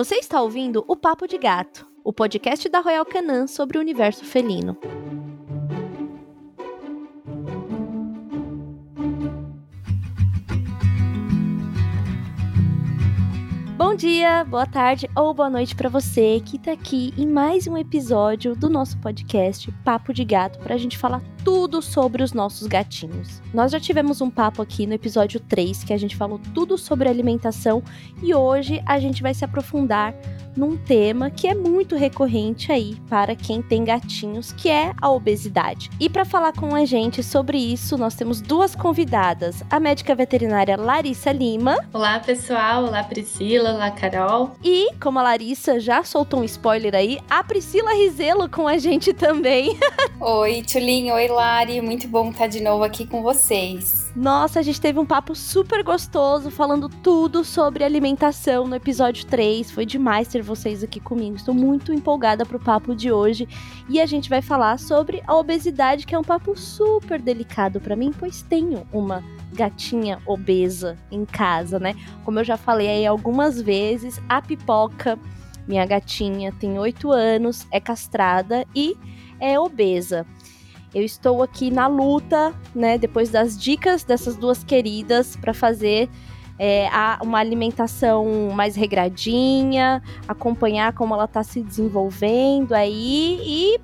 Você está ouvindo o Papo de Gato, o podcast da Royal Canin sobre o universo felino. Bom dia, boa tarde ou boa noite para você que tá aqui em mais um episódio do nosso podcast Papo de Gato para a gente falar tudo sobre os nossos gatinhos. Nós já tivemos um papo aqui no episódio 3 que a gente falou tudo sobre alimentação e hoje a gente vai se aprofundar num tema que é muito recorrente aí para quem tem gatinhos, que é a obesidade. E para falar com a gente sobre isso, nós temos duas convidadas: a médica veterinária Larissa Lima. Olá, pessoal. Olá, Priscila. Olá, Carol. E, como a Larissa já soltou um spoiler aí, a Priscila Rizelo com a gente também. Oi, Tulinho. Oi, Lari. Muito bom estar de novo aqui com vocês. Nossa, a gente teve um papo super gostoso falando tudo sobre alimentação no episódio 3. Foi demais ter vocês aqui comigo. Estou muito empolgada pro papo de hoje e a gente vai falar sobre a obesidade, que é um papo super delicado para mim, pois tenho uma gatinha obesa em casa, né? Como eu já falei aí algumas vezes, a Pipoca, minha gatinha, tem 8 anos, é castrada e é obesa. Eu estou aqui na luta, né, depois das dicas dessas duas queridas para fazer é, uma alimentação mais regradinha, acompanhar como ela está se desenvolvendo aí e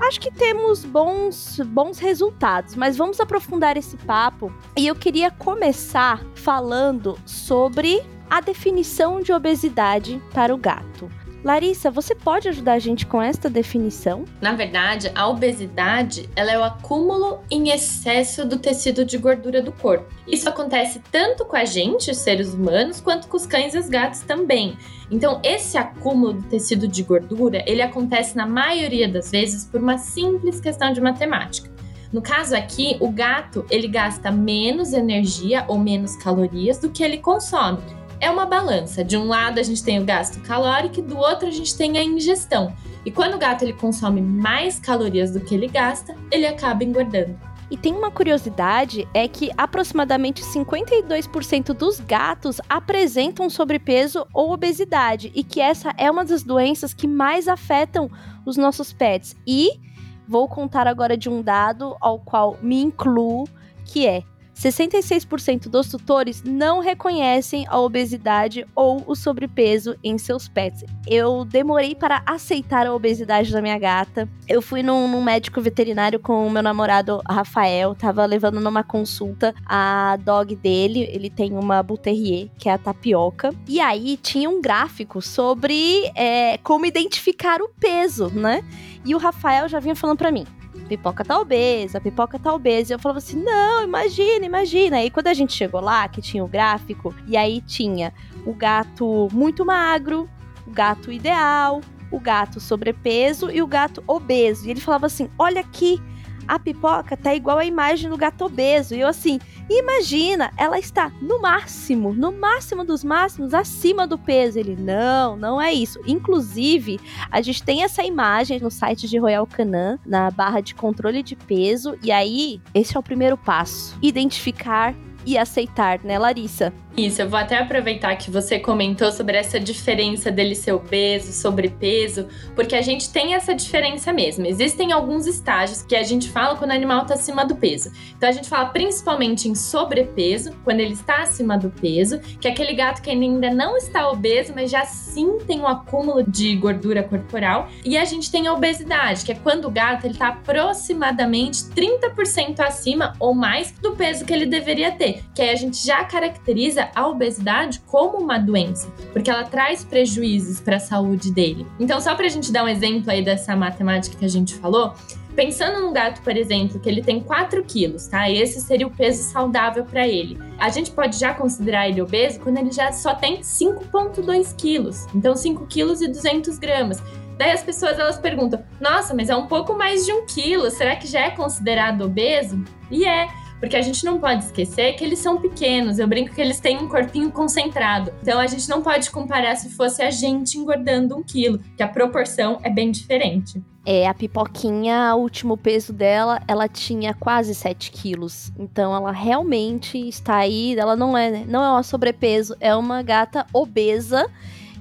acho que temos bons, bons resultados, mas vamos aprofundar esse papo. E eu queria começar falando sobre a definição de obesidade para o gato. Larissa, você pode ajudar a gente com esta definição? Na verdade, a obesidade ela é o acúmulo em excesso do tecido de gordura do corpo. Isso acontece tanto com a gente, os seres humanos, quanto com os cães e os gatos também. Então, esse acúmulo do tecido de gordura, ele acontece na maioria das vezes por uma simples questão de matemática. No caso aqui, o gato ele gasta menos energia ou menos calorias do que ele consome é uma balança. De um lado a gente tem o gasto calórico e do outro a gente tem a ingestão. E quando o gato ele consome mais calorias do que ele gasta, ele acaba engordando. E tem uma curiosidade, é que aproximadamente 52% dos gatos apresentam sobrepeso ou obesidade, e que essa é uma das doenças que mais afetam os nossos pets. E vou contar agora de um dado ao qual me incluo, que é 66% dos tutores não reconhecem a obesidade ou o sobrepeso em seus pets. Eu demorei para aceitar a obesidade da minha gata. Eu fui num, num médico veterinário com o meu namorado Rafael, tava levando numa consulta a dog dele, ele tem uma Bull Terrier, que é a tapioca. E aí tinha um gráfico sobre é, como identificar o peso, né? E o Rafael já vinha falando para mim: pipoca tá obesa, pipoca tá obesa. E eu falava assim, não, imagina, imagina. Aí quando a gente chegou lá, que tinha o gráfico, e aí tinha o gato muito magro, o gato ideal, o gato sobrepeso e o gato obeso. E ele falava assim, olha aqui, a pipoca tá igual a imagem do gato obeso. E eu assim, imagina, ela está no máximo, no máximo dos máximos, acima do peso. Ele, não, não é isso. Inclusive, a gente tem essa imagem no site de Royal Canin, na barra de controle de peso. E aí, esse é o primeiro passo: identificar e aceitar, né, Larissa? Isso, eu vou até aproveitar que você comentou sobre essa diferença dele ser obeso, sobrepeso, porque a gente tem essa diferença mesmo. Existem alguns estágios que a gente fala quando o animal está acima do peso. Então a gente fala principalmente em sobrepeso, quando ele está acima do peso, que é aquele gato que ainda não está obeso, mas já sim tem um acúmulo de gordura corporal. E a gente tem a obesidade, que é quando o gato está aproximadamente 30% acima ou mais do peso que ele deveria ter, que aí a gente já caracteriza a obesidade como uma doença, porque ela traz prejuízos para a saúde dele. Então, só para a gente dar um exemplo aí dessa matemática que a gente falou, Pensando num gato, por exemplo, que ele tem 4 quilos, tá? Esse seria o peso saudável para ele. A gente pode já considerar ele obeso quando ele já só tem 5,2 quilos. Então, 5 quilos e 200 gramas. Daí as pessoas elas perguntam: nossa, mas é um pouco mais de um quilo, será que já é considerado obeso? E é. Porque a gente não pode esquecer que eles são pequenos. Eu brinco que eles têm um corpinho concentrado. Então a gente não pode comparar se fosse a gente engordando um quilo, que a proporção é bem diferente. É, a pipoquinha, o último peso dela, ela tinha quase 7 quilos. Então ela realmente está aí. Ela não é, não é uma sobrepeso, é uma gata obesa.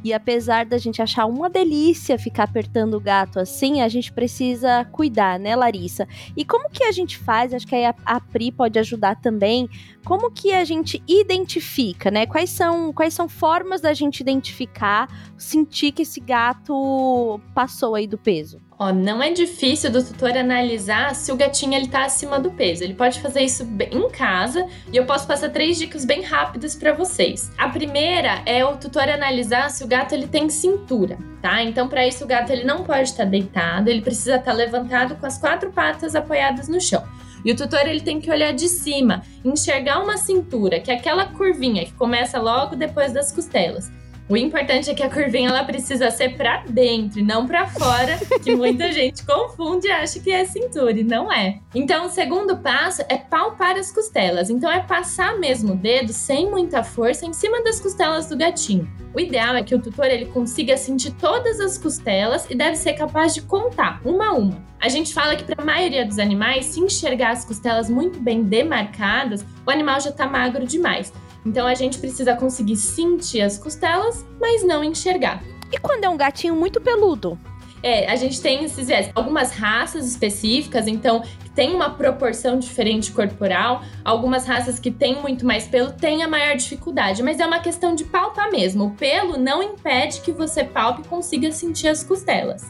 E apesar da gente achar uma delícia ficar apertando o gato assim, a gente precisa cuidar, né, Larissa? E como que a gente faz? Acho que a, a Pri pode ajudar também. Como que a gente identifica, né? Quais são, quais são formas da gente identificar, sentir que esse gato passou aí do peso? Ó, não é difícil do tutor analisar se o gatinho ele tá acima do peso. Ele pode fazer isso em casa e eu posso passar três dicas bem rápidas para vocês. A primeira é o tutor analisar se o gato ele tem cintura, tá? Então para isso o gato ele não pode estar tá deitado, ele precisa estar tá levantado com as quatro patas apoiadas no chão. E o tutor ele tem que olhar de cima, enxergar uma cintura, que é aquela curvinha que começa logo depois das costelas. O importante é que a curvinha ela precisa ser para dentro e não para fora, que muita gente confunde e acha que é cintura e não é. Então, o segundo passo é palpar as costelas. Então, é passar mesmo o dedo sem muita força em cima das costelas do gatinho. O ideal é que o tutor ele consiga sentir todas as costelas e deve ser capaz de contar uma a uma. A gente fala que para a maioria dos animais, se enxergar as costelas muito bem demarcadas, o animal já está magro demais. Então a gente precisa conseguir sentir as costelas, mas não enxergar. E quando é um gatinho muito peludo? É, a gente tem esses viés. Algumas raças específicas, então, tem uma proporção diferente corporal. Algumas raças que têm muito mais pelo têm a maior dificuldade, mas é uma questão de palpar mesmo. O pelo não impede que você palpe e consiga sentir as costelas.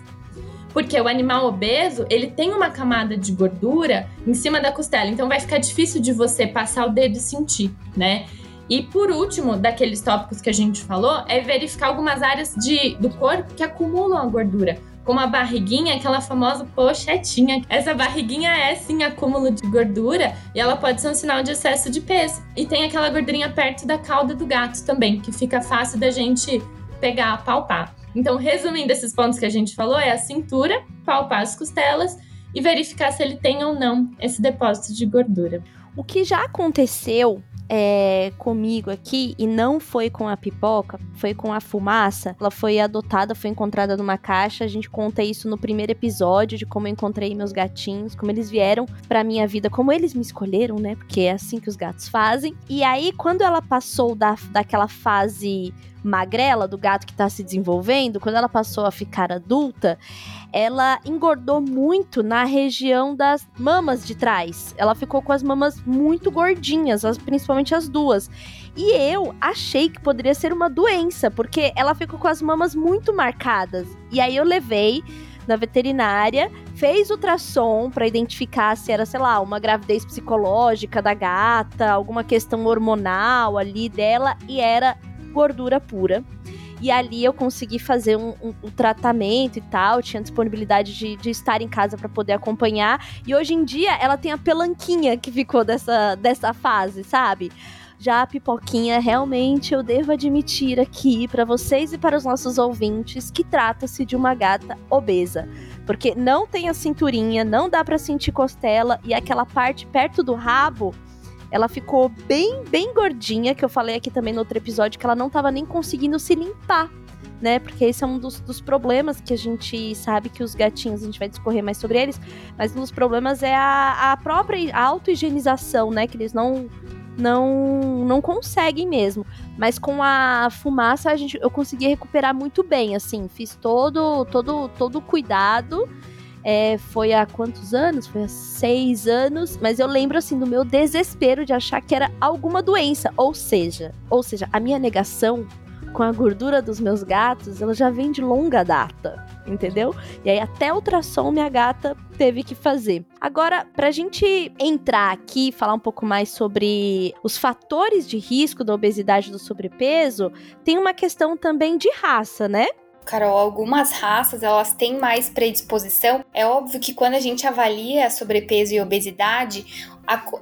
Porque o animal obeso, ele tem uma camada de gordura em cima da costela, então vai ficar difícil de você passar o dedo e sentir, né? E por último, daqueles tópicos que a gente falou, é verificar algumas áreas de, do corpo que acumulam a gordura. Como a barriguinha, aquela famosa pochetinha. Essa barriguinha é sim acúmulo de gordura e ela pode ser um sinal de excesso de peso. E tem aquela gordurinha perto da cauda do gato também, que fica fácil da gente pegar, palpar. Então, resumindo esses pontos que a gente falou, é a cintura, palpar as costelas e verificar se ele tem ou não esse depósito de gordura. O que já aconteceu é, comigo aqui e não foi com a pipoca, foi com a fumaça. Ela foi adotada, foi encontrada numa caixa. A gente conta isso no primeiro episódio de como eu encontrei meus gatinhos, como eles vieram pra minha vida, como eles me escolheram, né? Porque é assim que os gatos fazem. E aí, quando ela passou da, daquela fase magrela do gato que está se desenvolvendo, quando ela passou a ficar adulta, ela engordou muito na região das mamas de trás. Ela ficou com as mamas muito gordinhas, as, principalmente as duas. E eu achei que poderia ser uma doença, porque ela ficou com as mamas muito marcadas. E aí eu levei na veterinária, fez ultrassom para identificar se era, sei lá, uma gravidez psicológica da gata, alguma questão hormonal ali dela, e era gordura pura. E ali eu consegui fazer um, um, um tratamento e tal, tinha disponibilidade de, de estar em casa para poder acompanhar. E hoje em dia ela tem a pelanquinha que ficou dessa, dessa fase, sabe? Já a pipoquinha, realmente eu devo admitir aqui para vocês e para os nossos ouvintes que trata-se de uma gata obesa, porque não tem a cinturinha, não dá para sentir costela e aquela parte perto do rabo ela ficou bem, bem gordinha, que eu falei aqui também no outro episódio, que ela não tava nem conseguindo se limpar. Né, porque esse é um dos, dos problemas que a gente sabe que os gatinhos, a gente vai discorrer mais sobre eles, mas um dos problemas é a, a própria auto-higienização, né? Que eles não, não não conseguem mesmo. Mas com a fumaça a gente, eu consegui recuperar muito bem, assim, fiz todo todo todo cuidado é, foi há quantos anos? Foi há seis anos. Mas eu lembro assim do meu desespero de achar que era alguma doença. Ou seja, ou seja, a minha negação com a gordura dos meus gatos, ela já vem de longa data, entendeu? E aí até ultrassom minha gata teve que fazer. Agora, pra gente entrar aqui falar um pouco mais sobre os fatores de risco da obesidade e do sobrepeso, tem uma questão também de raça, né? Carol, algumas raças elas têm mais predisposição. É óbvio que quando a gente avalia sobrepeso e obesidade,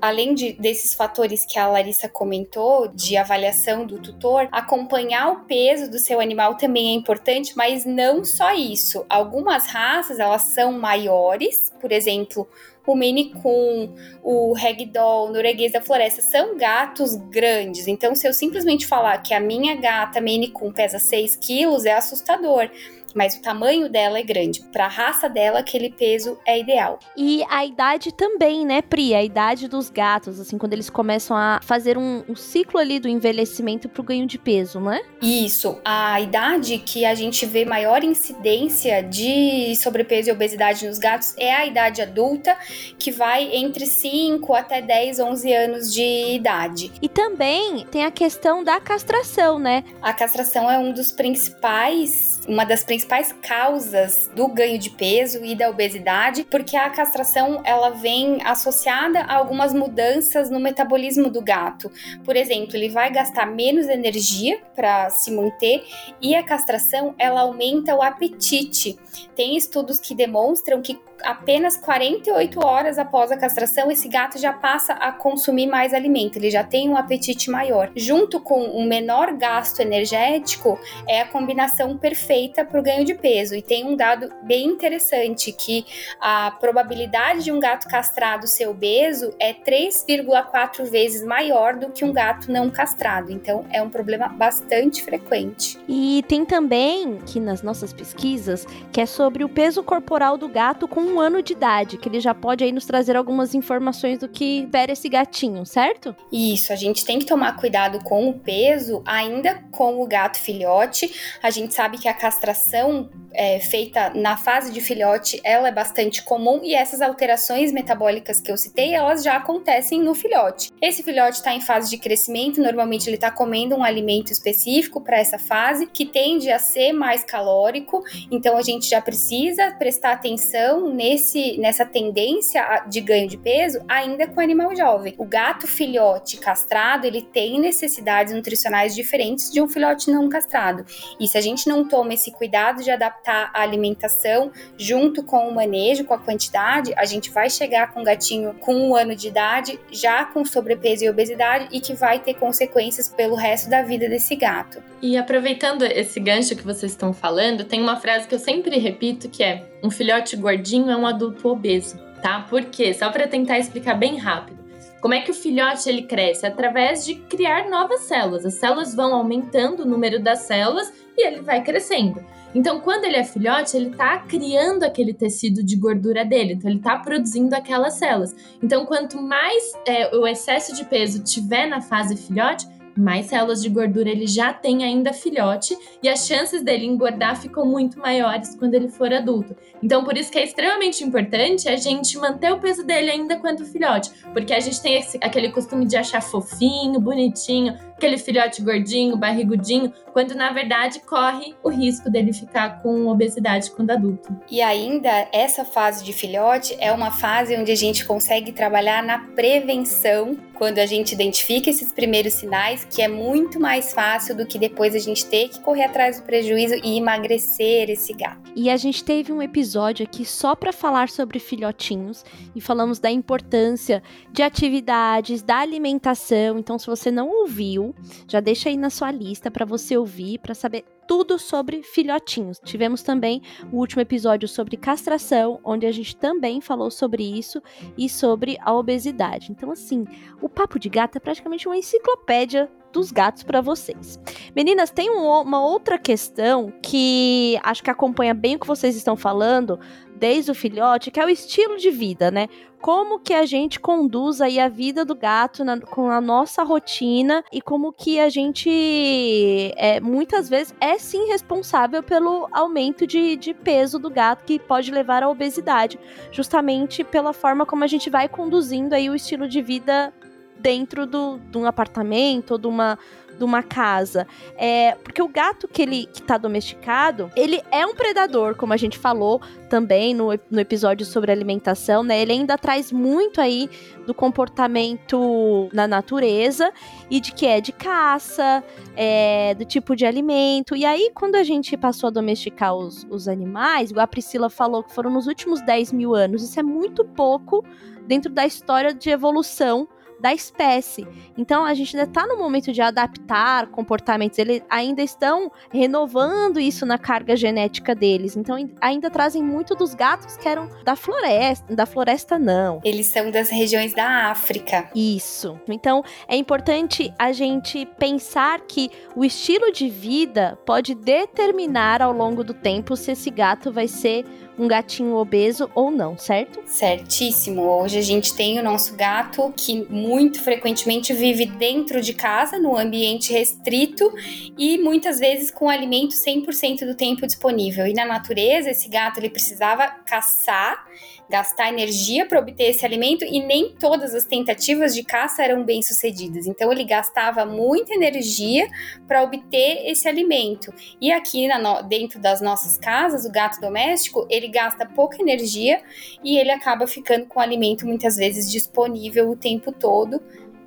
além de, desses fatores que a Larissa comentou, de avaliação do tutor, acompanhar o peso do seu animal também é importante, mas não só isso. Algumas raças elas são maiores, por exemplo, o Maine Coon, o Ragdoll, o norueguês da floresta, são gatos grandes. Então, se eu simplesmente falar que a minha gata Maine Coon pesa 6 quilos, é assustador. Mas o tamanho dela é grande. Para a raça dela, aquele peso é ideal. E a idade também, né, Pri? A idade dos gatos, assim, quando eles começam a fazer um, um ciclo ali do envelhecimento para o ganho de peso, não é? Isso. A idade que a gente vê maior incidência de sobrepeso e obesidade nos gatos é a idade adulta, que vai entre 5 até 10, 11 anos de idade. E também tem a questão da castração, né? A castração é um dos principais, uma das principais causas do ganho de peso e da obesidade, porque a castração ela vem associada a algumas mudanças no metabolismo do gato. Por exemplo, ele vai gastar menos energia para se manter e a castração ela aumenta o apetite. Tem estudos que demonstram que apenas 48 horas após a castração, esse gato já passa a consumir mais alimento, ele já tem um apetite maior. Junto com um menor gasto energético, é a combinação perfeita para o ganho de peso. E tem um dado bem interessante que a probabilidade de um gato castrado ser obeso é 3,4 vezes maior do que um gato não castrado. Então é um problema bastante frequente. E tem também que nas nossas pesquisas que é sobre o peso corporal do gato com um ano de idade, que ele já pode aí nos trazer algumas informações do que espera esse gatinho, certo? Isso, a gente tem que tomar cuidado com o peso, ainda com o gato filhote. A gente sabe que a castração é, feita na fase de filhote, ela é bastante comum e essas alterações metabólicas que eu citei, elas já acontecem no filhote. Esse filhote está em fase de crescimento, normalmente ele está comendo um alimento específico para essa fase, que tende a ser mais calórico, então a gente já precisa prestar atenção nesse, nessa tendência de ganho de peso ainda com o animal jovem. O gato filhote castrado, ele tem necessidades nutricionais diferentes de um filhote não castrado. E se a gente não toma esse cuidado de adaptar a alimentação junto com o manejo, com a quantidade, a gente vai chegar com um gatinho com um ano de idade, já com sobrepeso e obesidade, e que vai ter consequências pelo resto da vida desse gato. E aproveitando esse gancho que vocês estão falando, tem uma frase que eu sempre repito que é: um filhote gordinho é um adulto obeso, tá? Por quê? Só para tentar explicar bem rápido. Como é que o filhote ele cresce? Através de criar novas células. As células vão aumentando o número das células e ele vai crescendo. Então, quando ele é filhote, ele está criando aquele tecido de gordura dele, então ele está produzindo aquelas células. Então, quanto mais é, o excesso de peso tiver na fase filhote, mais células de gordura ele já tem ainda filhote e as chances dele engordar ficam muito maiores quando ele for adulto. Então, por isso que é extremamente importante a gente manter o peso dele ainda quando filhote, porque a gente tem esse, aquele costume de achar fofinho, bonitinho, aquele filhote gordinho, barrigudinho, quando na verdade corre o risco dele ficar com obesidade quando adulto. E ainda essa fase de filhote é uma fase onde a gente consegue trabalhar na prevenção quando a gente identifica esses primeiros sinais, que é muito mais fácil do que depois a gente ter que correr atrás do prejuízo e emagrecer esse gato. E a gente teve um episódio aqui só para falar sobre filhotinhos e falamos da importância de atividades, da alimentação. Então, se você não ouviu, já deixa aí na sua lista para você ouvir, para saber tudo sobre filhotinhos. Tivemos também o último episódio sobre castração, onde a gente também falou sobre isso e sobre a obesidade. Então, assim, o Papo de Gato é praticamente uma enciclopédia dos gatos para vocês. Meninas, tem um, uma outra questão que acho que acompanha bem o que vocês estão falando desde o filhote, que é o estilo de vida, né? Como que a gente conduz aí a vida do gato na, com a nossa rotina e como que a gente é, muitas vezes é sim responsável pelo aumento de, de peso do gato que pode levar à obesidade, justamente pela forma como a gente vai conduzindo aí o estilo de vida dentro do, de um apartamento ou de uma, de uma casa. É, porque o gato que ele que tá domesticado, ele é um predador, como a gente falou também no, no episódio sobre alimentação, né? Ele ainda traz muito aí do comportamento na natureza e de que é de caça, é, do tipo de alimento. E aí, quando a gente passou a domesticar os, os animais, igual a Priscila falou que foram nos últimos 10 mil anos, isso é muito pouco dentro da história de evolução da espécie. Então a gente ainda está no momento de adaptar comportamentos, eles ainda estão renovando isso na carga genética deles. Então ainda trazem muito dos gatos que eram da floresta, da floresta não. Eles são das regiões da África. Isso. Então é importante a gente pensar que o estilo de vida pode determinar ao longo do tempo se esse gato vai ser um gatinho obeso ou não, certo? Certíssimo. Hoje a gente tem o nosso gato que muito frequentemente vive dentro de casa, no ambiente restrito e muitas vezes com alimento 100% do tempo disponível. E na natureza, esse gato ele precisava caçar gastar energia para obter esse alimento e nem todas as tentativas de caça eram bem sucedidas. Então ele gastava muita energia para obter esse alimento. E aqui na, dentro das nossas casas, o gato doméstico ele gasta pouca energia e ele acaba ficando com o alimento muitas vezes disponível o tempo todo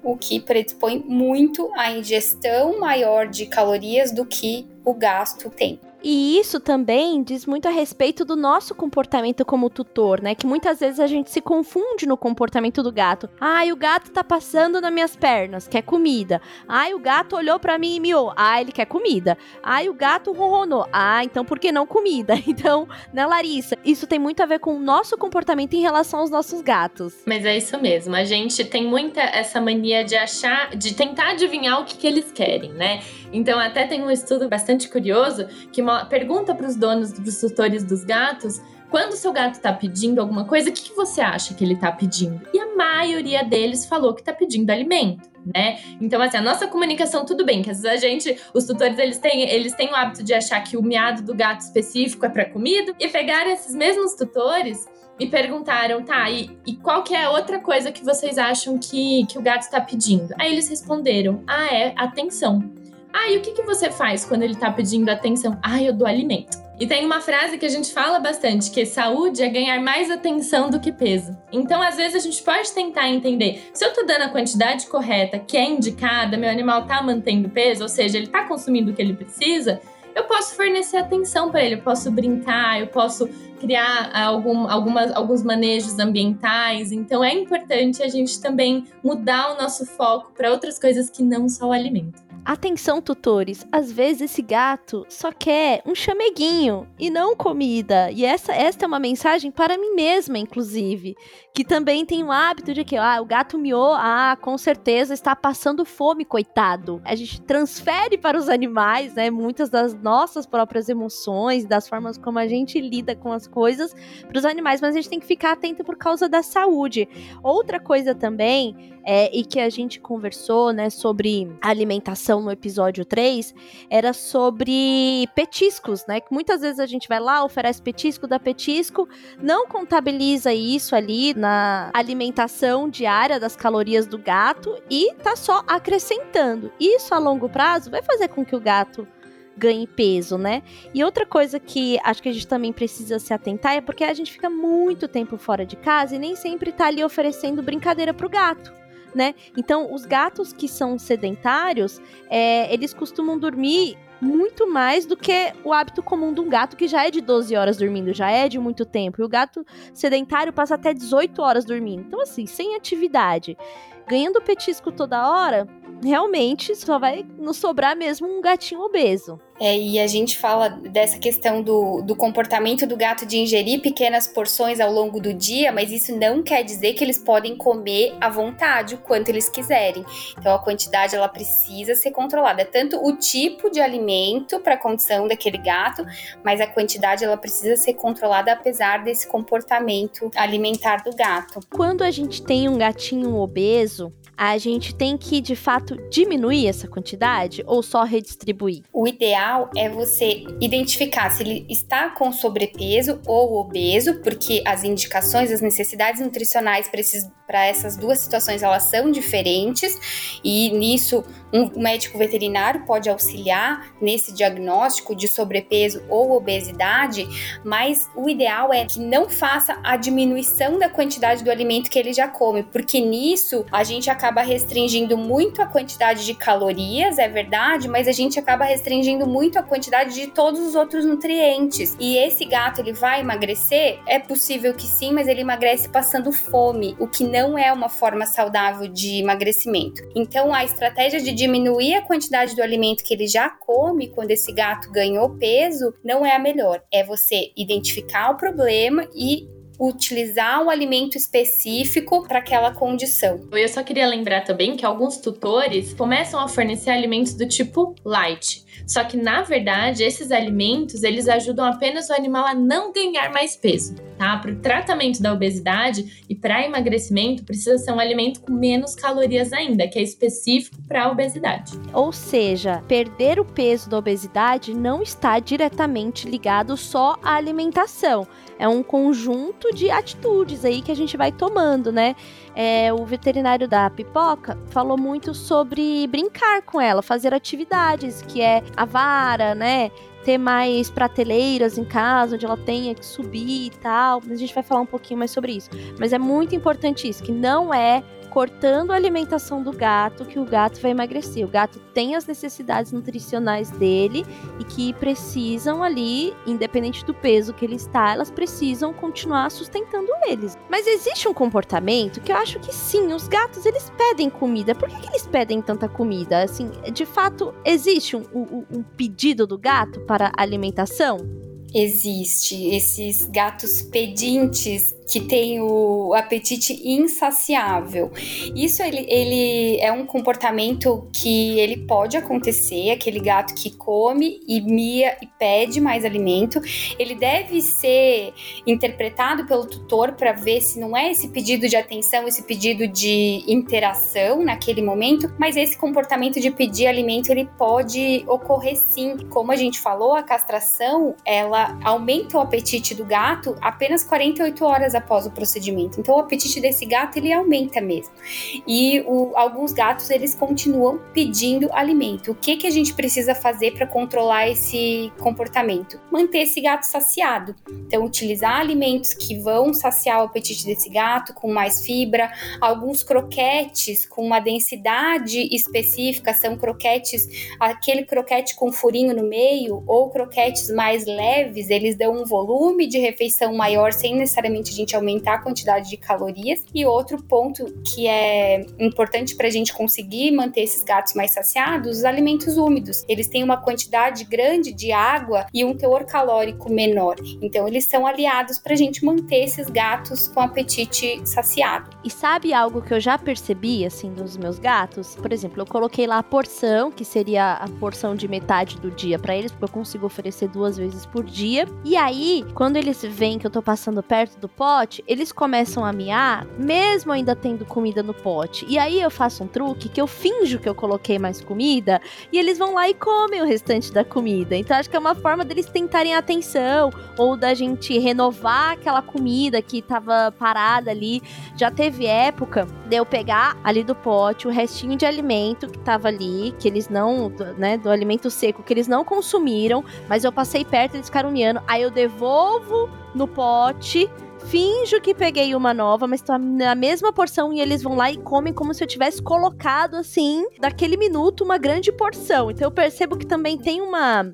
o que predispõe muito à ingestão maior de calorias do que o gasto tem. E isso também diz muito a respeito do nosso comportamento como tutor, né? Que muitas vezes a gente se confunde no comportamento do gato. Ai, o gato tá passando nas minhas pernas, quer comida. Ai, o gato olhou para mim e miou. Ah, ele quer comida. Ai, o gato ronronou. Ah, então por que não comida? Então, né, Larissa? Isso tem muito a ver com o nosso comportamento em relação aos nossos gatos. Mas é isso mesmo. A gente tem muita essa mania de achar, de tentar adivinhar o que, que eles querem, né? Então, até tem um estudo bastante curioso que pergunta para os donos, dos tutores dos gatos, quando o seu gato está pedindo alguma coisa, o que, que você acha que ele está pedindo? E a maioria deles falou que está pedindo alimento. Né? Então, assim, a nossa comunicação, tudo bem, que às vezes a gente, os tutores, eles têm, eles têm o hábito de achar que o miado do gato específico é para comida, e pegaram esses mesmos tutores e perguntaram, tá, e, e, qual que é a outra coisa que vocês acham que, que o gato está pedindo? Aí eles responderam, ah, é atenção. Ah, e o que, que você faz quando ele tá pedindo atenção? Ah, eu dou alimento. E tem uma frase que a gente fala bastante, que saúde é ganhar mais atenção do que peso. Então, às vezes, a gente pode tentar entender, se eu tô dando a quantidade correta que é indicada, meu animal tá mantendo peso, ou seja, ele tá consumindo o que ele precisa, eu posso fornecer atenção para ele, eu posso brincar, eu posso criar algum, algumas, alguns manejos ambientais. Então é importante a gente também mudar o nosso foco para outras coisas que não só o alimento. Atenção, tutores, às vezes esse gato só quer um chameguinho e não comida. E essa, esta é uma mensagem para mim mesma, inclusive, que também tem o hábito de que ah, o gato miou, ah, com certeza está passando fome, coitado. A gente transfere para os animais, né, muitas das nossas próprias emoções, das formas como a gente lida com as coisas para os animais, mas a gente tem que ficar atento por causa da saúde. Outra coisa também é, e que a gente conversou, né, sobre alimentação no episódio 3, era sobre petiscos, né? Que muitas vezes a gente vai lá, oferece petisco, dá petisco, não contabiliza isso ali na alimentação diária das calorias do gato e tá só acrescentando. Isso a longo prazo vai fazer com que o gato ganhe peso, né? E outra coisa que acho que a gente também precisa se atentar é porque a gente fica muito tempo fora de casa e nem sempre tá ali oferecendo brincadeira pro gato né? Então, os gatos que são sedentários, é, eles costumam dormir muito mais do que o hábito comum de um gato que já é de 12 horas dormindo, já é de muito tempo. E o gato sedentário passa até 18 horas dormindo. Então, assim, sem atividade, ganhando petisco toda hora, realmente só vai nos sobrar mesmo um gatinho obeso. É, e a gente fala dessa questão do, do comportamento do gato de ingerir pequenas porções ao longo do dia, mas isso não quer dizer que eles podem comer à vontade o quanto eles quiserem. Então a quantidade ela precisa ser controlada, é tanto o tipo de alimento para a condição daquele gato, mas a quantidade ela precisa ser controlada apesar desse comportamento alimentar do gato. Quando a gente tem um gatinho obeso, a gente tem que de fato diminuir essa quantidade ou só redistribuir? O ideal é você identificar se ele está com sobrepeso ou obeso, porque as indicações, as necessidades nutricionais para essas duas situações elas são diferentes e nisso um médico veterinário pode auxiliar nesse diagnóstico de sobrepeso ou obesidade, mas o ideal é que não faça a diminuição da quantidade do alimento que ele já come, porque nisso a gente acaba acaba restringindo muito a quantidade de calorias, é verdade, mas a gente acaba restringindo muito a quantidade de todos os outros nutrientes. E esse gato ele vai emagrecer? É possível que sim, mas ele emagrece passando fome, o que não é uma forma saudável de emagrecimento. Então a estratégia de diminuir a quantidade do alimento que ele já come quando esse gato ganhou peso não é a melhor. É você identificar o problema e utilizar um alimento específico para aquela condição. Eu só queria lembrar também que alguns tutores começam a fornecer alimentos do tipo light. Só que na verdade, esses alimentos, eles ajudam apenas o animal a não ganhar mais peso, tá? Para o tratamento da obesidade e para emagrecimento, precisa ser um alimento com menos calorias ainda, que é específico para a obesidade. Ou seja, perder o peso da obesidade não está diretamente ligado só à alimentação é um conjunto de atitudes aí que a gente vai tomando, né? É, o veterinário da pipoca falou muito sobre brincar com ela, fazer atividades, que é a vara, né? Ter mais prateleiras em casa, onde ela tenha que subir e tal. Mas a gente vai falar um pouquinho mais sobre isso. Mas é muito importante isso, que não é cortando a alimentação do gato que o gato vai emagrecer. O gato tem as necessidades nutricionais dele e que precisam ali, independente do peso que ele está, elas precisam continuar sustentando eles. Mas existe um comportamento que eu acho que sim, os gatos eles pedem comida. Por que, que eles pedem tanta comida? Assim, de fato, existe um, um, um pedido do gato para alimentação? Existe esses gatos pedintes que tem o apetite insaciável. Isso ele, ele é um comportamento que ele pode acontecer, aquele gato que come e mia e pede mais alimento. Ele deve ser interpretado pelo tutor para ver se não é esse pedido de atenção, esse pedido de interação naquele momento, mas esse comportamento de pedir alimento ele pode ocorrer sim. Como a gente falou, a castração ela aumenta o apetite do gato apenas 48 horas após o procedimento. Então o apetite desse gato ele aumenta mesmo. E o, alguns gatos eles continuam pedindo alimento. O que que a gente precisa fazer para controlar esse comportamento? Manter esse gato saciado. Então utilizar alimentos que vão saciar o apetite desse gato com mais fibra, alguns croquetes com uma densidade específica, são croquetes, aquele croquete com furinho no meio ou croquetes mais leves, eles dão um volume de refeição maior sem necessariamente gente aumentar a quantidade de calorias. E outro ponto que é importante para a gente conseguir manter esses gatos mais saciados, os alimentos úmidos. Eles têm uma quantidade grande de água e um teor calórico menor. Então, eles são aliados para a gente manter esses gatos com apetite saciado. E sabe algo que eu já percebi, assim, dos meus gatos? Por exemplo, eu coloquei lá a porção, que seria a porção de metade do dia para eles, porque eu consigo oferecer duas vezes por dia. E aí, quando eles veem que eu tô passando perto do pote, eles começam a miar, mesmo ainda tendo comida no pote. E aí eu faço um truque que eu finjo que eu coloquei mais comida e eles vão lá e comem o restante da comida. Então acho que é uma forma deles tentarem atenção ou da gente renovar aquela comida que tava parada ali. Já teve época de eu pegar ali do pote o restinho de alimento que tava ali, que eles não, né, do alimento seco que eles não consumiram, mas eu passei perto eles ficaram miando. Aí eu devolvo no pote finjo que peguei uma nova, mas tá na mesma porção e eles vão lá e comem como se eu tivesse colocado assim, daquele minuto, uma grande porção. Então eu percebo que também tem uma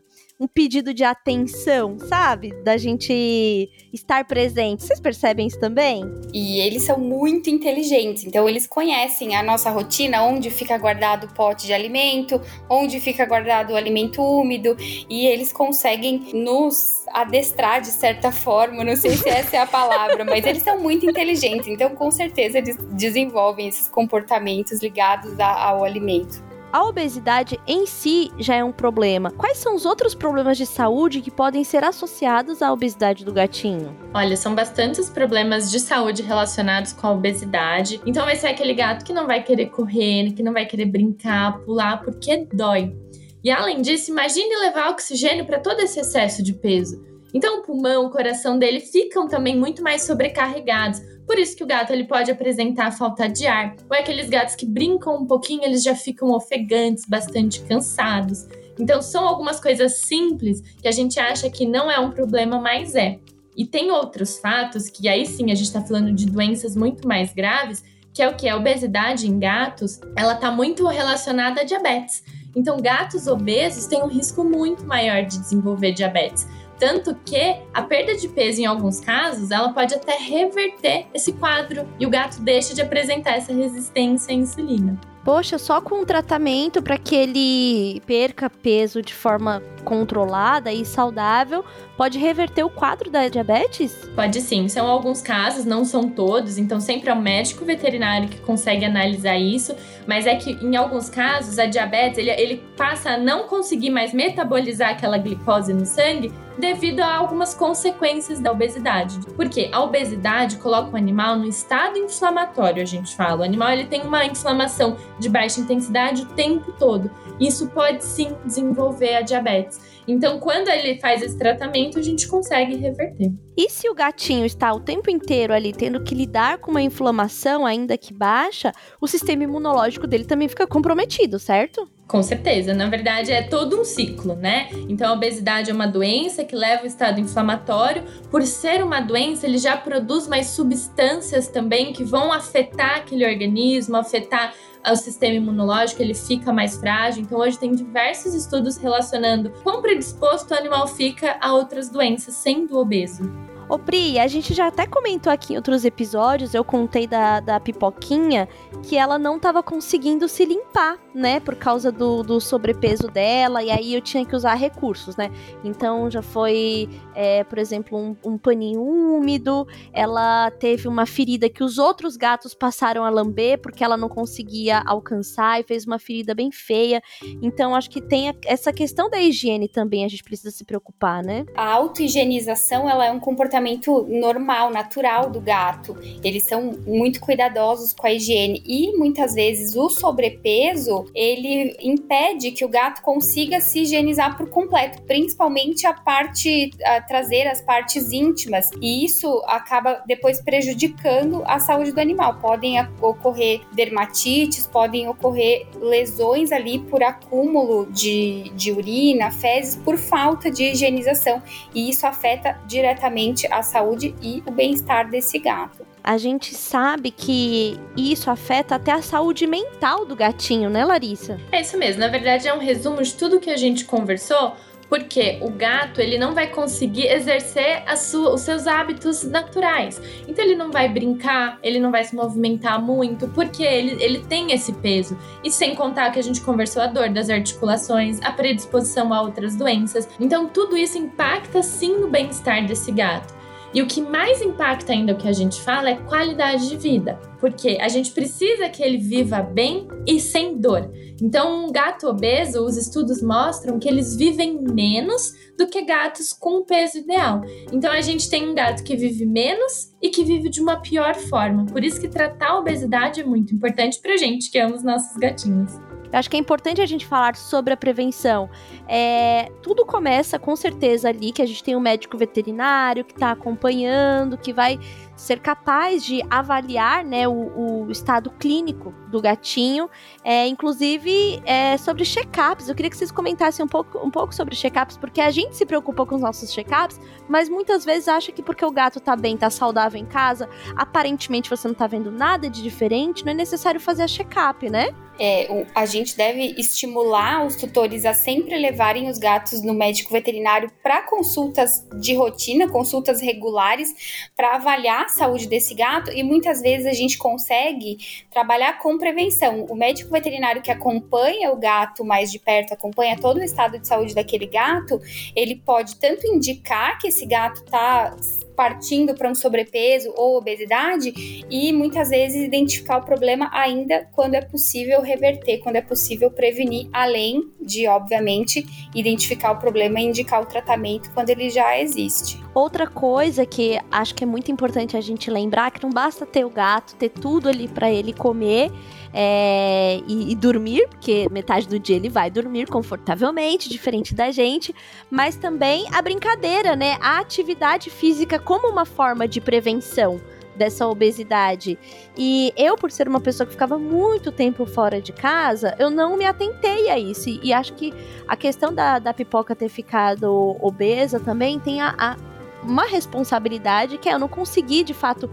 um pedido de atenção, sabe? Da gente estar presente. Vocês percebem isso também? E eles são muito inteligentes, então eles conhecem a nossa rotina, onde fica guardado o pote de alimento, onde fica guardado o alimento úmido, e eles conseguem nos adestrar de certa forma, não sei se essa é a palavra, mas eles são muito inteligentes, então com certeza eles desenvolvem esses comportamentos ligados ao alimento a obesidade em si já é um problema. Quais são os outros problemas de saúde que podem ser associados à obesidade do gatinho? Olha, são bastantes problemas de saúde relacionados com a obesidade. Então vai ser aquele gato que não vai querer correr, que não vai querer brincar, pular, porque dói. E além disso, imagine levar oxigênio para todo esse excesso de peso. Então o pulmão, o coração dele ficam também muito mais sobrecarregados. Por isso que o gato ele pode apresentar falta de ar. Ou é aqueles gatos que brincam um pouquinho, eles já ficam ofegantes, bastante cansados. Então são algumas coisas simples que a gente acha que não é um problema, mas é. E tem outros fatos que aí sim a gente está falando de doenças muito mais graves que é o que? A obesidade em gatos, ela tá muito relacionada a diabetes. Então, gatos obesos têm um risco muito maior de desenvolver diabetes. Tanto que a perda de peso, em alguns casos, ela pode até reverter esse quadro e o gato deixa de apresentar essa resistência à insulina. Poxa, só com um tratamento para que ele perca peso de forma controlada e saudável, pode reverter o quadro da diabetes? Pode sim, são alguns casos, não são todos, então sempre é o médico veterinário que consegue analisar isso, mas é que em alguns casos a diabetes ele, ele passa a não conseguir mais metabolizar aquela glicose no sangue devido a algumas consequências da obesidade. Porque a obesidade coloca o animal no estado inflamatório, a gente fala. O animal ele tem uma inflamação de baixa intensidade o tempo todo. Isso pode sim desenvolver a diabetes. Então, quando ele faz esse tratamento, a gente consegue reverter. E se o gatinho está o tempo inteiro ali tendo que lidar com uma inflamação, ainda que baixa, o sistema imunológico dele também fica comprometido, certo? Com certeza, na verdade é todo um ciclo, né? Então a obesidade é uma doença que leva ao estado inflamatório. Por ser uma doença, ele já produz mais substâncias também que vão afetar aquele organismo, afetar o sistema imunológico, ele fica mais frágil. Então hoje tem diversos estudos relacionando quão predisposto o animal fica a outras doenças sendo obeso. Ô Pri, a gente já até comentou aqui em outros episódios, eu contei da, da pipoquinha, que ela não estava conseguindo se limpar, né? Por causa do, do, sobrepeso dela, e aí eu tinha que usar recursos, né? Então já foi, é, por exemplo, um, um paninho úmido, ela teve uma ferida que os outros gatos passaram a lamber porque ela não conseguia alcançar e fez uma ferida bem feia. Então acho que tem a, essa questão da higiene também, a gente precisa se preocupar, né? A auto-higienização, ela é um comportamento comportamento normal, natural do gato. Eles são muito cuidadosos com a higiene e muitas vezes o sobrepeso ele impede que o gato consiga se higienizar por completo, principalmente a parte a traseira, as partes íntimas. E isso acaba depois prejudicando a saúde do animal. Podem ocorrer dermatites, podem ocorrer lesões ali por acúmulo de, de urina, fezes, por falta de higienização. E isso afeta diretamente a saúde e o bem-estar desse gato. A gente sabe que isso afeta até a saúde mental do gatinho, né, Larissa? É isso mesmo. Na verdade, é um resumo de tudo que a gente conversou porque o gato ele não vai conseguir exercer os seus hábitos naturais. Então ele não vai brincar, ele não vai se movimentar muito, porque ele, ele tem esse peso. E sem contar que a gente conversou a dor das articulações, a predisposição a outras doenças. Então tudo isso impacta sim no bem-estar desse gato. E o que mais impacta ainda o que a gente fala é qualidade de vida, porque a gente precisa que ele viva bem e sem dor. Então, um gato obeso, os estudos mostram que eles vivem menos do que gatos com o peso ideal. Então, a gente tem um gato que vive menos e que vive de uma pior forma. Por isso que tratar a obesidade é muito importante pra gente que ama os nossos gatinhos. Eu acho que é importante a gente falar sobre a prevenção. É, tudo começa com certeza ali que a gente tem um médico veterinário que está acompanhando, que vai ser capaz de avaliar né, o, o estado clínico do gatinho, é, inclusive é, sobre check-ups. Eu queria que vocês comentassem um pouco, um pouco sobre check-ups, porque a gente se preocupa com os nossos check-ups, mas muitas vezes acha que porque o gato tá bem, tá saudável em casa, aparentemente você não tá vendo nada de diferente, não é necessário fazer a check-up, né? É, a gente deve estimular os tutores a sempre levarem os gatos no médico veterinário para consultas de rotina, consultas regulares, para avaliar saúde desse gato e muitas vezes a gente consegue trabalhar com prevenção. O médico veterinário que acompanha o gato mais de perto, acompanha todo o estado de saúde daquele gato, ele pode tanto indicar que esse gato está partindo para um sobrepeso ou obesidade e muitas vezes identificar o problema ainda quando é possível reverter, quando é possível prevenir, além de, obviamente, identificar o problema e indicar o tratamento quando ele já existe. Outra coisa que acho que é muito importante a gente lembrar que não basta ter o gato, ter tudo ali para ele comer é, e, e, dormir, porque metade do dia ele vai dormir confortavelmente, diferente da gente, mas também a brincadeira, né? A atividade física como uma forma de prevenção dessa obesidade. E eu, por ser uma pessoa que ficava muito tempo fora de casa, eu não me atentei a isso. E, acho que a questão da, da pipoca ter ficado obesa também tem a, a uma responsabilidade que é eu não conseguir de fato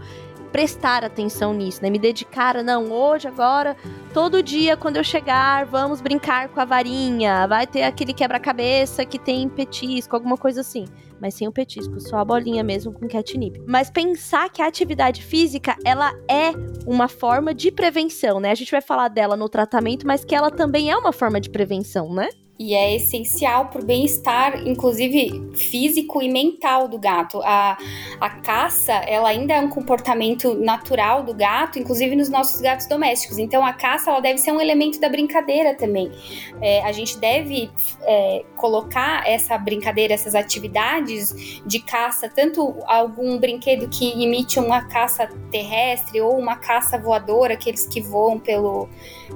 prestar atenção nisso, né? Me dedicar, não, hoje, agora, todo dia quando eu chegar, vamos brincar com a varinha, vai ter aquele quebra-cabeça que tem petisco, alguma coisa assim. Mas sem o petisco, só a bolinha mesmo com catnip. Mas pensar que a atividade física, ela é uma forma de prevenção, né? A gente vai falar dela no tratamento, mas que ela também é uma forma de prevenção, né? E é essencial para o bem-estar, inclusive físico e mental do gato. A, a caça, ela ainda é um comportamento natural do gato, inclusive nos nossos gatos domésticos. Então, a caça, ela deve ser um elemento da brincadeira também. É, a gente deve é, colocar essa brincadeira, essas atividades de caça, tanto algum brinquedo que imite uma caça terrestre ou uma caça voadora, aqueles que voam pelo,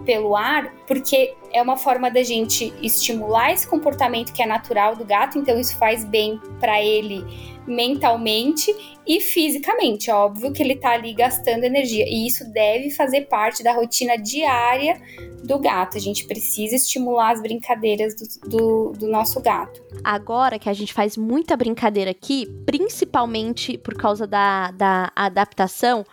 pelo ar, porque é uma forma da gente estimular esse comportamento que é natural do gato, então isso faz bem para ele mentalmente e fisicamente. É óbvio que ele tá ali gastando energia e isso deve fazer parte da rotina diária do gato. A gente precisa estimular as brincadeiras do, do, do nosso gato. Agora que a gente faz muita brincadeira aqui, principalmente por causa da, da adaptação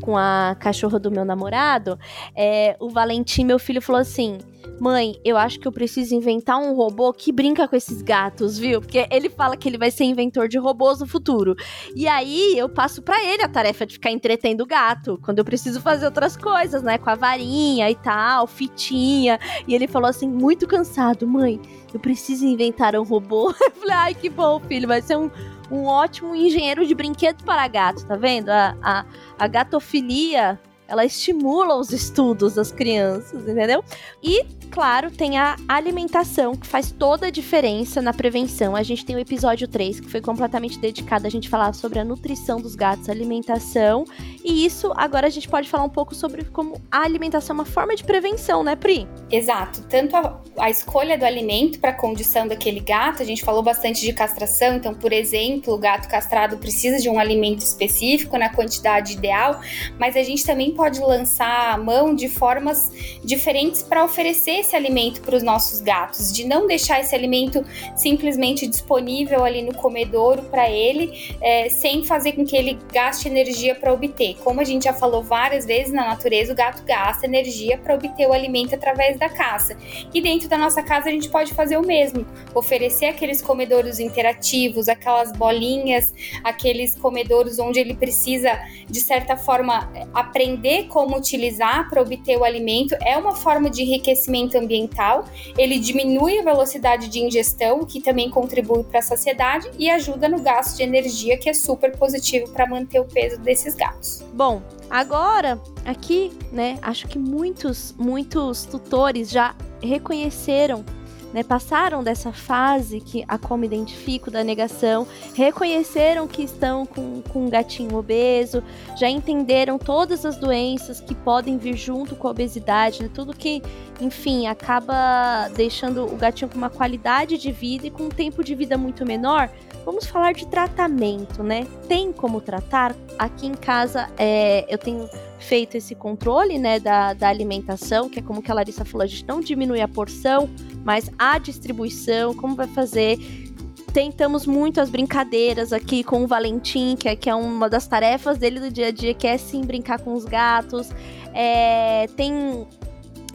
com a cachorra do meu namorado, é, o Valentim, meu filho, falou assim: Mãe, eu acho que eu preciso inventar um robô que brinca com esses gatos, viu? Porque ele fala que ele vai ser inventor de robôs no futuro. E aí eu passo para ele a tarefa de ficar entretendo o gato, quando eu preciso fazer outras coisas, né? Com a varinha e tal, fitinha. E ele falou assim, muito cansado, mãe, eu preciso inventar um robô. Eu falei, ai, que bom, filho, vai ser um, um ótimo engenheiro de brinquedo para gato, tá vendo? A, a, a gatofilia ela estimula os estudos das crianças, entendeu? E, claro, tem a alimentação, que faz toda a diferença na prevenção. A gente tem o episódio 3, que foi completamente dedicado a gente falar sobre a nutrição dos gatos, alimentação. E isso, agora a gente pode falar um pouco sobre como a alimentação é uma forma de prevenção, né, Pri? Exato. Tanto a, a escolha do alimento para a condição daquele gato, a gente falou bastante de castração, então, por exemplo, o gato castrado precisa de um alimento específico na quantidade ideal, mas a gente também pode lançar a mão de formas diferentes para oferecer esse alimento para os nossos gatos, de não deixar esse alimento simplesmente disponível ali no comedouro para ele, é, sem fazer com que ele gaste energia para obter. Como a gente já falou várias vezes na natureza, o gato gasta energia para obter o alimento através da caça. E dentro da nossa casa a gente pode fazer o mesmo, oferecer aqueles comedouros interativos, aquelas bolinhas, aqueles comedouros onde ele precisa de certa forma aprender aprender como utilizar para obter o alimento é uma forma de enriquecimento ambiental. Ele diminui a velocidade de ingestão, que também contribui para a saciedade e ajuda no gasto de energia, que é super positivo para manter o peso desses gatos. Bom, agora aqui, né, acho que muitos, muitos tutores já reconheceram né, passaram dessa fase que a como identifico da negação, reconheceram que estão com, com um gatinho obeso, já entenderam todas as doenças que podem vir junto com a obesidade, né, tudo que, enfim, acaba deixando o gatinho com uma qualidade de vida e com um tempo de vida muito menor. Vamos falar de tratamento, né? Tem como tratar? Aqui em casa é, eu tenho feito esse controle né, da, da alimentação, que é como que a Larissa falou, a gente não diminui a porção, mas a distribuição, como vai fazer. Tentamos muito as brincadeiras aqui com o Valentim, que é, que é uma das tarefas dele do dia a dia, que é sim brincar com os gatos. É, tem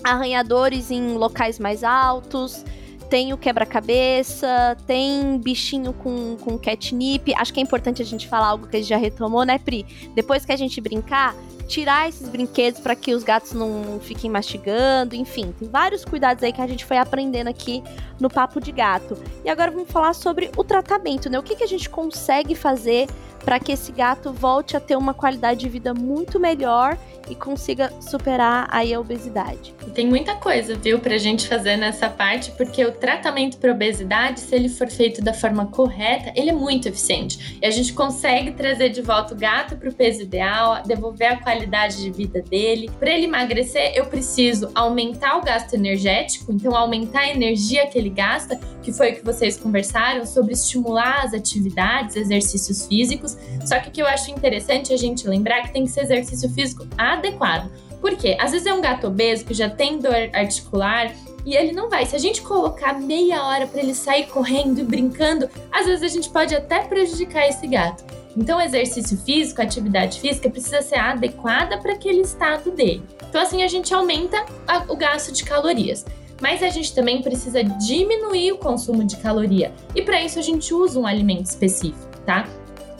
arranhadores em locais mais altos tem o quebra-cabeça, tem bichinho com, com catnip. Acho que é importante a gente falar algo que a gente já retomou, né, Pri? Depois que a gente brincar, tirar esses brinquedos para que os gatos não fiquem mastigando, enfim, tem vários cuidados aí que a gente foi aprendendo aqui no Papo de Gato. E agora vamos falar sobre o tratamento, né? O que, que a gente consegue fazer para que esse gato volte a ter uma qualidade de vida muito melhor e consiga superar aí a obesidade. Tem muita coisa, viu, pra gente fazer nessa parte, porque o tratamento para obesidade, se ele for feito da forma correta, ele é muito eficiente. E a gente consegue trazer de volta o gato para o peso ideal, devolver a qualidade de vida dele. Para ele emagrecer, eu preciso aumentar o gasto energético, então aumentar a energia que ele gasta, que foi o que vocês conversaram sobre estimular as atividades, exercícios físicos. Só que o que eu acho interessante a gente lembrar que tem que ser exercício físico adequado. Por quê? Às vezes é um gato obeso que já tem dor articular e ele não vai. Se a gente colocar meia hora para ele sair correndo e brincando, às vezes a gente pode até prejudicar esse gato. Então, exercício físico, atividade física, precisa ser adequada para aquele estado dele. Então, assim, a gente aumenta a, o gasto de calorias. Mas a gente também precisa diminuir o consumo de caloria. E para isso, a gente usa um alimento específico, tá?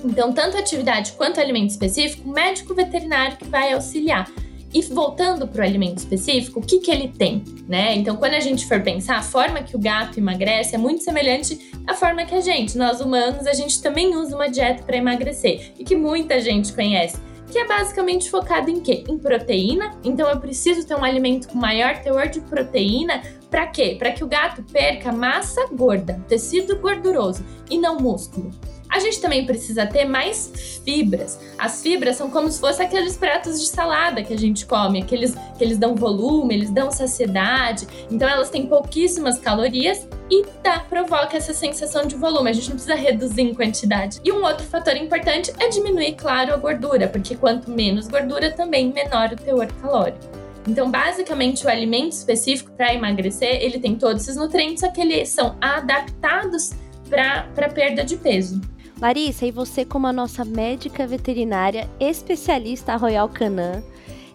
Então, tanto atividade quanto alimento específico, o médico veterinário que vai auxiliar. E voltando para o alimento específico, o que, que ele tem? Né? Então, quando a gente for pensar, a forma que o gato emagrece é muito semelhante à forma que a gente, nós humanos, a gente também usa uma dieta para emagrecer e que muita gente conhece que é basicamente focado em quê? Em proteína. Então eu preciso ter um alimento com maior teor de proteína. Para quê? Para que o gato perca massa gorda, tecido gorduroso e não músculo. A gente também precisa ter mais fibras. As fibras são como se fossem aqueles pratos de salada que a gente come, aqueles que eles dão volume, eles dão saciedade. Então elas têm pouquíssimas calorias e tá, provoca essa sensação de volume. A gente não precisa reduzir em quantidade. E um outro fator importante é diminuir, claro, a gordura, porque quanto menos gordura, também menor o teor calórico. Então, basicamente, o alimento específico para emagrecer, ele tem todos esses nutrientes, só que eles são adaptados para perda de peso. Larissa, e você, como a nossa médica veterinária especialista Royal Canin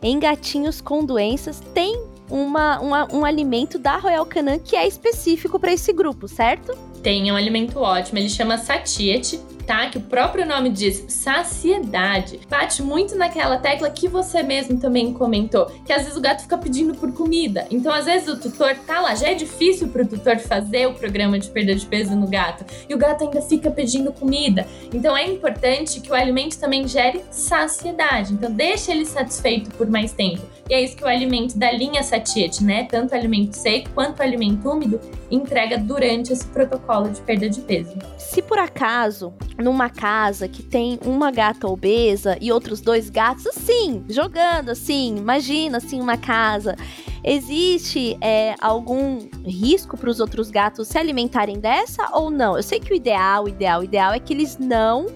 em gatinhos com doenças, tem uma, uma, um alimento da Royal Canin que é específico para esse grupo, certo? Tem um alimento ótimo, ele chama satiete tá? Que o próprio nome diz saciedade. Bate muito naquela tecla que você mesmo também comentou, que às vezes o gato fica pedindo por comida. Então, às vezes o tutor tá lá, já é difícil pro tutor fazer o programa de perda de peso no gato, e o gato ainda fica pedindo comida. Então, é importante que o alimento também gere saciedade. Então, deixa ele satisfeito por mais tempo. E é isso que o alimento da linha satiete, né? Tanto alimento seco quanto alimento úmido, entrega durante esse protocolo de perda de peso. Se por acaso numa casa que tem uma gata obesa e outros dois gatos, assim, jogando assim, imagina assim uma casa. Existe é, algum risco para os outros gatos se alimentarem dessa ou não? Eu sei que o ideal, o ideal, o ideal é que eles não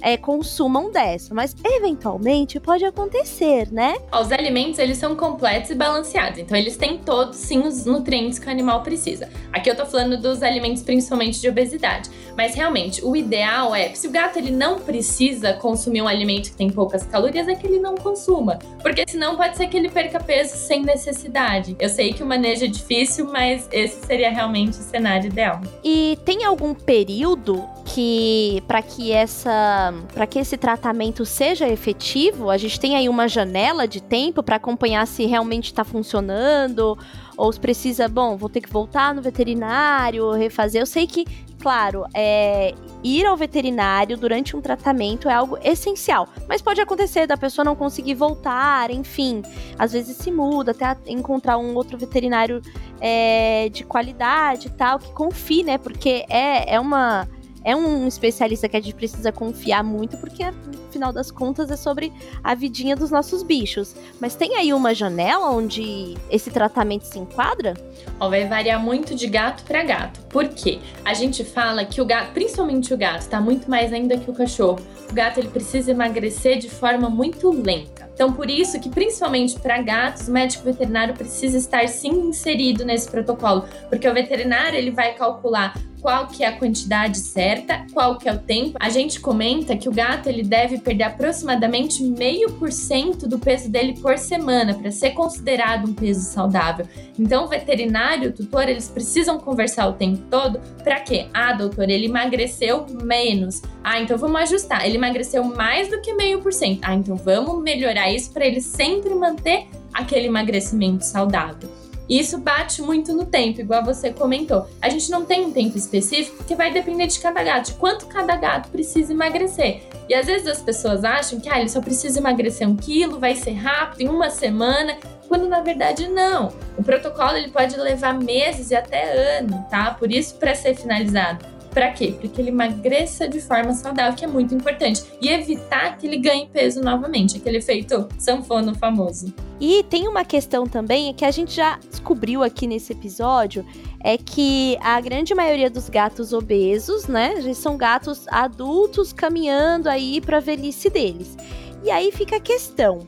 é, consumam dessa, mas eventualmente pode acontecer, né? Os alimentos eles são completos e balanceados, então eles têm todos sim os nutrientes que o animal precisa. Aqui eu tô falando dos alimentos principalmente de obesidade, mas realmente o ideal é, se o gato ele não precisa consumir um alimento que tem poucas calorias, é que ele não consuma, porque senão pode ser que ele perca peso sem necessidade. Eu sei que o manejo é difícil, mas esse seria realmente o cenário ideal. E tem algum período que para que essa para que esse tratamento seja efetivo, a gente tem aí uma janela de tempo para acompanhar se realmente está funcionando ou se precisa, bom, vou ter que voltar no veterinário, refazer. Eu sei que, claro, é, ir ao veterinário durante um tratamento é algo essencial, mas pode acontecer da pessoa não conseguir voltar, enfim, às vezes se muda até encontrar um outro veterinário é, de qualidade e tal, que confie, né? Porque é, é uma é um especialista que a gente precisa confiar muito, porque no final das contas é sobre a vidinha dos nossos bichos. Mas tem aí uma janela onde esse tratamento se enquadra? Ó, vai variar muito de gato para gato. Por quê? A gente fala que o gato, principalmente o gato, tá muito mais ainda que o cachorro. O gato ele precisa emagrecer de forma muito lenta. Então, por isso que principalmente para gatos, o médico veterinário precisa estar sim inserido nesse protocolo, porque o veterinário ele vai calcular qual que é a quantidade certa, qual que é o tempo. A gente comenta que o gato ele deve perder aproximadamente meio por cento do peso dele por semana para ser considerado um peso saudável. Então, o veterinário, o tutor, eles precisam conversar o tempo todo para quê? Ah, doutor, ele emagreceu menos. Ah, então vamos ajustar. Ele emagreceu mais do que meio por cento. Ah, então vamos melhorar isso para ele sempre manter aquele emagrecimento saudável. E isso bate muito no tempo, igual você comentou. A gente não tem um tempo específico que vai depender de cada gato, de quanto cada gato precisa emagrecer. E às vezes as pessoas acham que ah, ele só precisa emagrecer um quilo, vai ser rápido, em uma semana, quando na verdade não. O protocolo ele pode levar meses e até anos, tá? Por isso, para ser finalizado, para quê? Para que ele emagreça de forma saudável, que é muito importante. E evitar que ele ganhe peso novamente, aquele efeito sanfona famoso. E tem uma questão também que a gente já descobriu aqui nesse episódio, é que a grande maioria dos gatos obesos, né, são gatos adultos caminhando aí para a velhice deles. E aí fica a questão: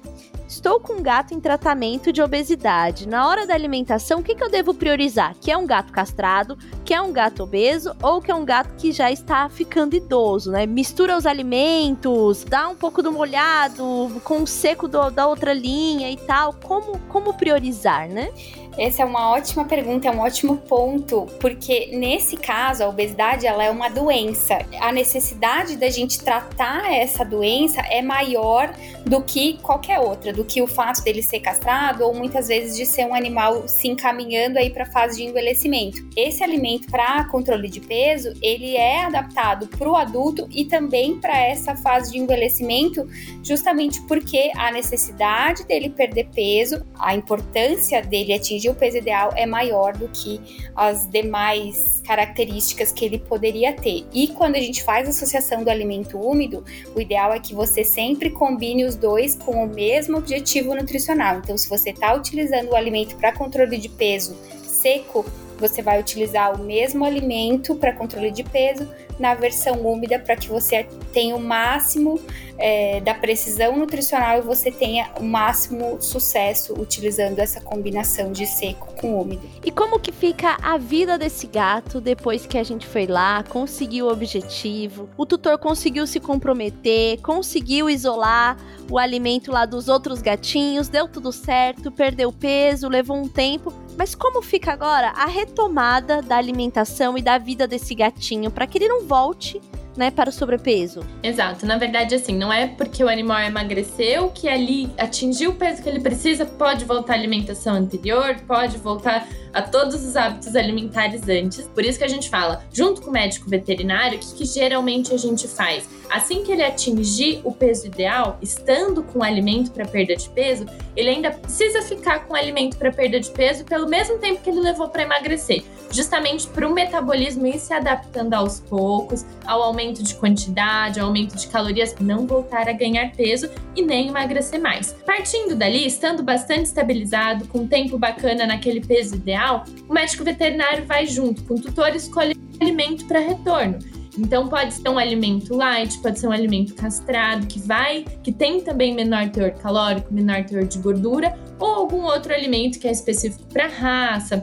Estou com um gato em tratamento de obesidade. Na hora da alimentação, o que, que eu devo priorizar? Que é um gato castrado, que é um gato obeso ou que é um gato que já está ficando idoso, né? Mistura os alimentos, dá um pouco do molhado com o seco do, da outra linha e tal. Como, como priorizar, né? Essa é uma ótima pergunta, é um ótimo ponto, porque nesse caso a obesidade ela é uma doença. A necessidade da gente tratar essa doença é maior do que qualquer outra, do que o fato dele ser castrado ou muitas vezes de ser um animal se encaminhando aí para a fase de envelhecimento. Esse alimento para controle de peso, ele é adaptado para o adulto e também para essa fase de envelhecimento, justamente porque a necessidade dele perder peso, a importância dele atingir atingir o peso ideal é maior do que as demais características que ele poderia ter. E quando a gente faz associação do alimento úmido, o ideal é que você sempre combine os dois com o mesmo objetivo nutricional. Então, se você está utilizando o alimento para controle de peso seco, você vai utilizar o mesmo alimento para controle de peso na versão úmida para que você tenha o máximo é, da precisão nutricional e você tenha o máximo sucesso utilizando essa combinação de seco com úmido. E como que fica a vida desse gato depois que a gente foi lá, conseguiu o objetivo, o tutor conseguiu se comprometer, conseguiu isolar o alimento lá dos outros gatinhos, deu tudo certo, perdeu peso, levou um tempo. Mas como fica agora a retomada da alimentação e da vida desse gatinho para que ele não volte né, para o sobrepeso. Exato. Na verdade, assim, não é porque o animal emagreceu que ali atingiu o peso que ele precisa, pode voltar à alimentação anterior, pode voltar a todos os hábitos alimentares antes. Por isso que a gente fala, junto com o médico veterinário, o que, que geralmente a gente faz? Assim que ele atingir o peso ideal, estando com alimento para perda de peso, ele ainda precisa ficar com alimento para perda de peso pelo mesmo tempo que ele levou para emagrecer, justamente para o metabolismo ir se adaptando aos poucos, ao aumento de quantidade, aumento de calorias, não voltar a ganhar peso e nem emagrecer mais. Partindo dali, estando bastante estabilizado, com tempo bacana naquele peso ideal, o médico veterinário vai junto com o tutor escolher alimento para retorno. Então pode ser um alimento light, pode ser um alimento castrado que vai, que tem também menor teor calórico, menor teor de gordura, ou algum outro alimento que é específico para raça,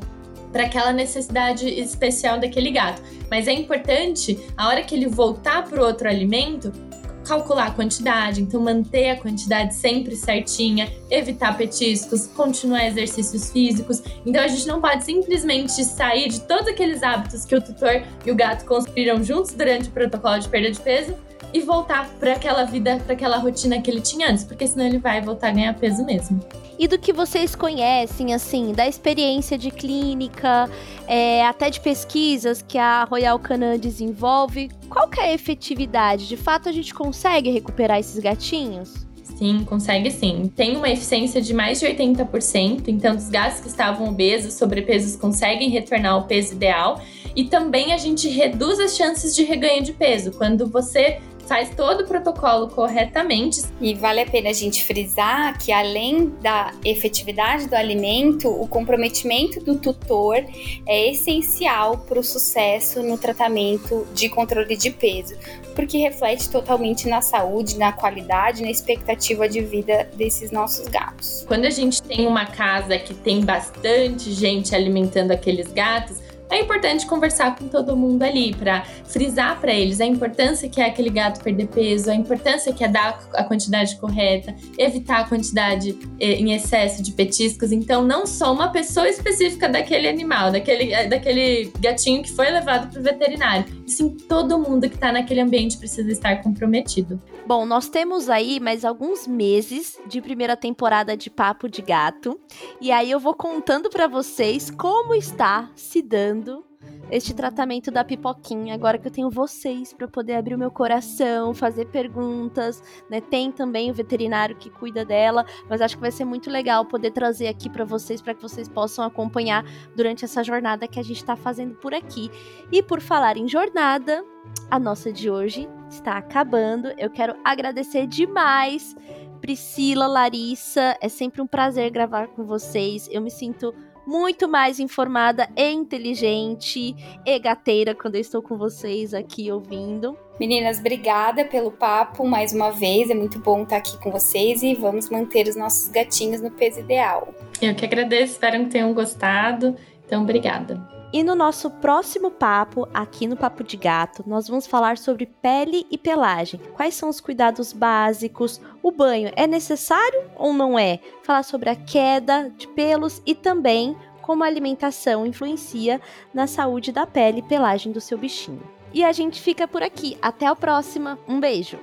para aquela necessidade especial daquele gato. Mas é importante, a hora que ele voltar para o outro alimento, calcular a quantidade, então manter a quantidade sempre certinha, evitar petiscos, continuar exercícios físicos. Então a gente não pode simplesmente sair de todos aqueles hábitos que o tutor e o gato construíram juntos durante o protocolo de perda de peso e voltar para aquela vida, para aquela rotina que ele tinha antes, porque senão ele vai voltar a ganhar peso mesmo e do que vocês conhecem, assim, da experiência de clínica, é, até de pesquisas que a Royal Canin desenvolve, qual que é a efetividade? De fato, a gente consegue recuperar esses gatinhos? Sim, consegue sim. Tem uma eficiência de mais de 80%, então os gatos que estavam obesos, sobrepesos, conseguem retornar ao peso ideal. E também a gente reduz as chances de reganho de peso. Quando você faz todo o protocolo corretamente. E vale a pena a gente frisar que, além da efetividade do alimento, o comprometimento do tutor é essencial para o sucesso no tratamento de controle de peso, porque reflete totalmente na saúde, na qualidade, na expectativa de vida desses nossos gatos. Quando a gente tem uma casa que tem bastante gente alimentando aqueles gatos, é importante conversar com todo mundo ali para frisar para eles a importância que é aquele gato perder peso, a importância que é dar a quantidade correta, evitar a quantidade eh, em excesso de petiscos. Então, não só uma pessoa específica daquele animal, daquele, eh, daquele gatinho que foi levado para o veterinário, e sim todo mundo que está naquele ambiente precisa estar comprometido. Bom, nós temos aí mais alguns meses de primeira temporada de Papo de Gato, e aí eu vou contando para vocês como está se dando este tratamento da pipoquinha, agora que eu tenho vocês para poder abrir o meu coração, fazer perguntas, né? Tem também o veterinário que cuida dela, mas acho que vai ser muito legal poder trazer aqui para vocês para que vocês possam acompanhar durante essa jornada que a gente está fazendo por aqui. E por falar em jornada, a nossa de hoje está acabando. Eu quero agradecer demais Priscila, Larissa, é sempre um prazer gravar com vocês. Eu me sinto muito mais informada e inteligente e gateira quando eu estou com vocês aqui ouvindo. Meninas, obrigada pelo papo mais uma vez. É muito bom estar aqui com vocês e vamos manter os nossos gatinhos no peso ideal. Eu que agradeço, espero que tenham gostado. Então, obrigada. E no nosso próximo papo, aqui no Papo de Gato, nós vamos falar sobre pele e pelagem. Quais são os cuidados básicos? O banho é necessário ou não é? Falar sobre a queda de pelos e também como a alimentação influencia na saúde da pele e pelagem do seu bichinho. E a gente fica por aqui. Até a próxima. Um beijo.